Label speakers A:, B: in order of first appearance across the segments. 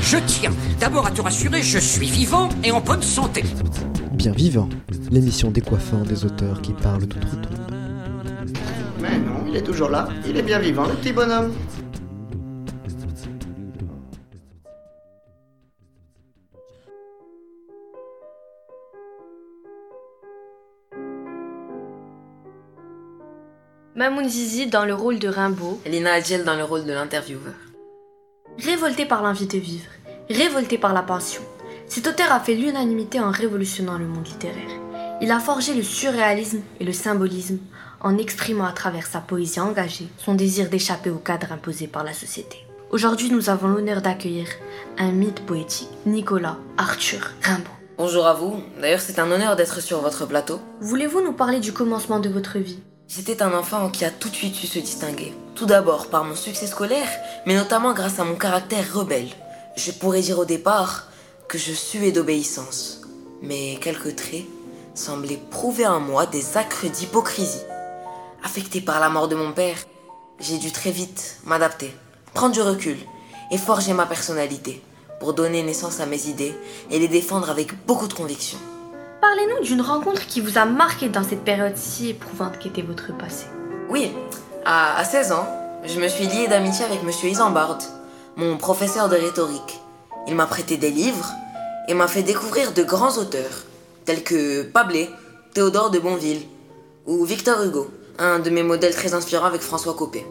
A: Je tiens d'abord à te rassurer, je suis vivant et en bonne santé.
B: Bien vivant, l'émission décoiffant des auteurs qui parlent d'outre-tombe.
C: Mais non, il est toujours là. Il est bien vivant, le petit bonhomme.
D: Mamoun Zizi dans le rôle de Rimbaud,
E: Lina Adjel dans le rôle de l'intervieweur.
D: révolté par l'envie de vivre, révolté par la passion. Cet auteur a fait l'unanimité en révolutionnant le monde littéraire. Il a forgé le surréalisme et le symbolisme en exprimant à travers sa poésie engagée son désir d'échapper au cadre imposé par la société. Aujourd'hui, nous avons l'honneur d'accueillir un mythe poétique, Nicolas Arthur Rimbaud.
E: Bonjour à vous, d'ailleurs c'est un honneur d'être sur votre plateau.
D: Voulez-vous nous parler du commencement de votre vie?
E: J'étais un enfant qui a tout de suite su se distinguer. Tout d'abord par mon succès scolaire, mais notamment grâce à mon caractère rebelle. Je pourrais dire au départ que je suais d'obéissance, mais quelques traits semblaient prouver en moi des acres d'hypocrisie. Affecté par la mort de mon père, j'ai dû très vite m'adapter, prendre du recul et forger ma personnalité pour donner naissance à mes idées et les défendre avec beaucoup de conviction.
D: Parlez-nous d'une rencontre qui vous a marqué dans cette période si éprouvante qu'était votre passé.
E: Oui, à, à 16 ans, je me suis lié d'amitié avec Monsieur Isambard, mon professeur de rhétorique. Il m'a prêté des livres et m'a fait découvrir de grands auteurs, tels que Pablé, Théodore de Bonville ou Victor Hugo, un de mes modèles très inspirants avec François Copé.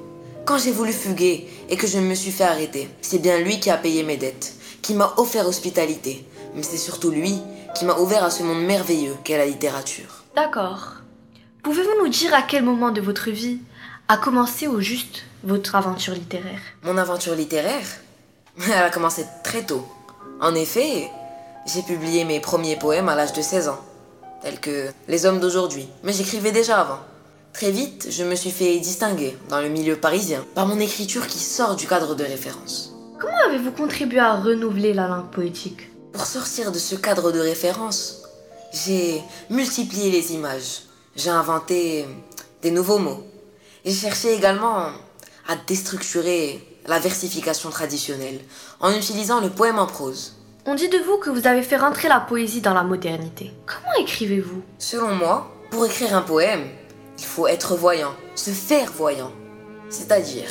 E: Quand j'ai voulu fuguer et que je me suis fait arrêter, c'est bien lui qui a payé mes dettes, qui m'a offert hospitalité, mais c'est surtout lui qui m'a ouvert à ce monde merveilleux qu'est la littérature.
D: D'accord. Pouvez-vous nous dire à quel moment de votre vie a commencé au juste votre aventure littéraire?
E: Mon aventure littéraire, elle a commencé très tôt. En effet, j'ai publié mes premiers poèmes à l'âge de 16 ans, tels que Les hommes d'aujourd'hui, mais j'écrivais déjà avant. Très vite, je me suis fait distinguer dans le milieu parisien par mon écriture qui sort du cadre de référence.
D: Comment avez-vous contribué à renouveler la langue poétique
E: Pour sortir de ce cadre de référence, j'ai multiplié les images. J'ai inventé des nouveaux mots. J'ai cherché également à déstructurer la versification traditionnelle en utilisant le poème en prose.
D: On dit de vous que vous avez fait rentrer la poésie dans la modernité. Comment écrivez-vous
E: Selon moi, pour écrire un poème, il faut être voyant, se faire voyant. C'est-à-dire,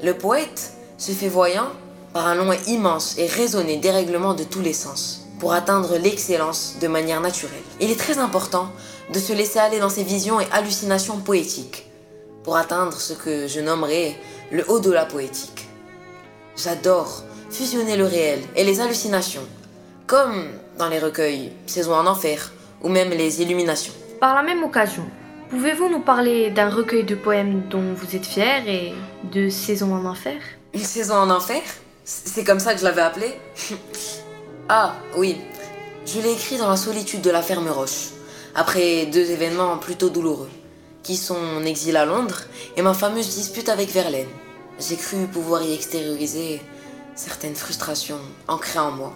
E: le poète se fait voyant par un long et immense et raisonné dérèglement de tous les sens pour atteindre l'excellence de manière naturelle. Il est très important de se laisser aller dans ses visions et hallucinations poétiques pour atteindre ce que je nommerais le haut de la poétique. J'adore fusionner le réel et les hallucinations, comme dans les recueils Saison en enfer ou même les illuminations.
D: Par la même occasion, pouvez-vous nous parler d'un recueil de poèmes dont vous êtes fier et de Saison en enfer?
E: Une saison en enfer? C'est comme ça que je l'avais appelé Ah, oui. Je l'ai écrit dans la solitude de la ferme Roche, après deux événements plutôt douloureux, qui sont mon exil à Londres et ma fameuse dispute avec Verlaine. J'ai cru pouvoir y extérioriser certaines frustrations ancrées en moi,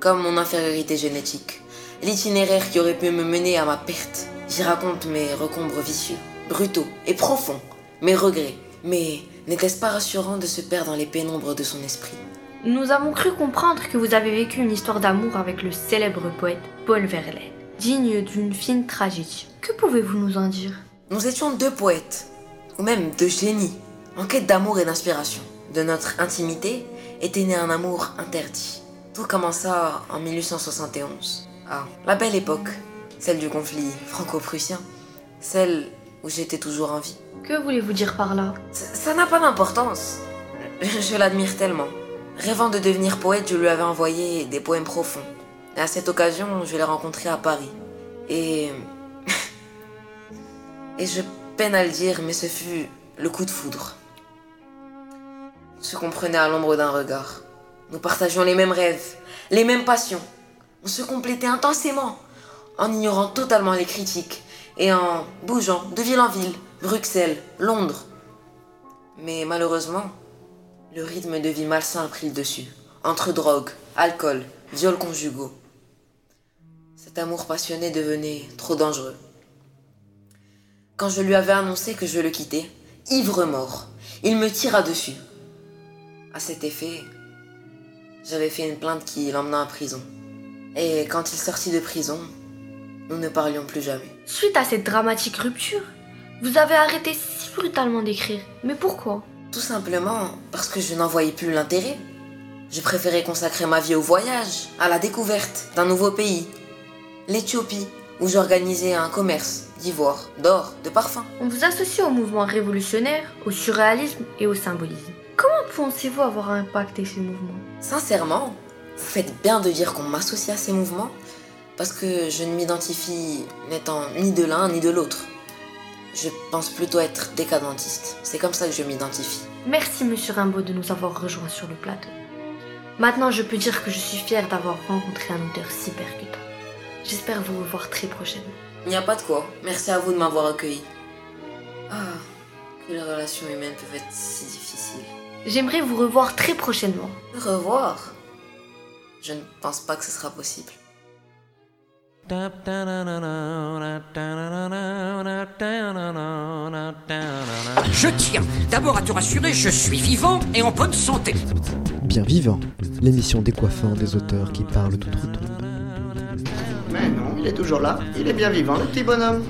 E: comme mon infériorité génétique, l'itinéraire qui aurait pu me mener à ma perte. J'y raconte mes recombres vicieux, brutaux et profonds, mes regrets. Mais n'était-ce pas rassurant de se perdre dans les pénombres de son esprit
D: Nous avons cru comprendre que vous avez vécu une histoire d'amour avec le célèbre poète Paul Verlaine, digne d'une fine tragédie. Que pouvez-vous nous en dire?
E: Nous étions deux poètes, ou même deux génies, en quête d'amour et d'inspiration. De notre intimité était né un amour interdit. Tout commença en 1871. Ah, la belle époque, celle du conflit franco-prussien, celle où j'étais toujours en vie.
D: Que voulez-vous dire par là?
E: Ça n'a pas d'importance. Je l'admire tellement. Rêvant de devenir poète, je lui avais envoyé des poèmes profonds. Et à cette occasion, je l'ai rencontré à Paris. Et. Et je peine à le dire, mais ce fut le coup de foudre. On se comprenait à l'ombre d'un regard. Nous partagions les mêmes rêves, les mêmes passions. On se complétait intensément, en ignorant totalement les critiques et en bougeant de ville en ville, Bruxelles, Londres. Mais malheureusement, le rythme de vie malsain a pris le dessus, entre drogue, alcool, viols conjugaux. Cet amour passionné devenait trop dangereux. Quand je lui avais annoncé que je le quittais, ivre-mort. Il me tira dessus. À cet effet, j'avais fait une plainte qui l'emmena en prison. Et quand il sortit de prison, nous ne parlions plus jamais.
D: Suite à cette dramatique rupture, vous avez arrêté si brutalement d'écrire. Mais pourquoi?
E: Tout simplement parce que je n'en voyais plus l'intérêt. Je préférais consacrer ma vie au voyage, à la découverte d'un nouveau pays, l'Éthiopie, où j'organisais un commerce d'ivoire, d'or, de parfums.
D: On vous associe au mouvement révolutionnaire, au surréalisme et au symbolisme. Comment pensez-vous avoir impacté ces mouvements
E: Sincèrement, vous faites bien de dire qu'on m'associe à ces mouvements, parce que je ne m'identifie n'étant ni de l'un ni de l'autre. Je pense plutôt être décadentiste. C'est comme ça que je m'identifie.
D: Merci Monsieur Rimbaud de nous avoir rejoints sur le plateau. Maintenant, je peux dire que je suis fière d'avoir rencontré un auteur si percutant. J'espère vous revoir très prochainement.
E: Il n'y a pas de quoi. Merci à vous de m'avoir accueilli. Ah, que les relations humaines peuvent être si difficiles.
D: J'aimerais vous revoir très prochainement.
E: Me revoir? Je ne pense pas que ce sera possible.
A: Je tiens d'abord à te rassurer, je suis vivant et en bonne santé.
B: Bien vivant, l'émission décoiffant des auteurs qui parlent tout autre.
C: Mais non, il est toujours là. Il est bien vivant, le petit bonhomme.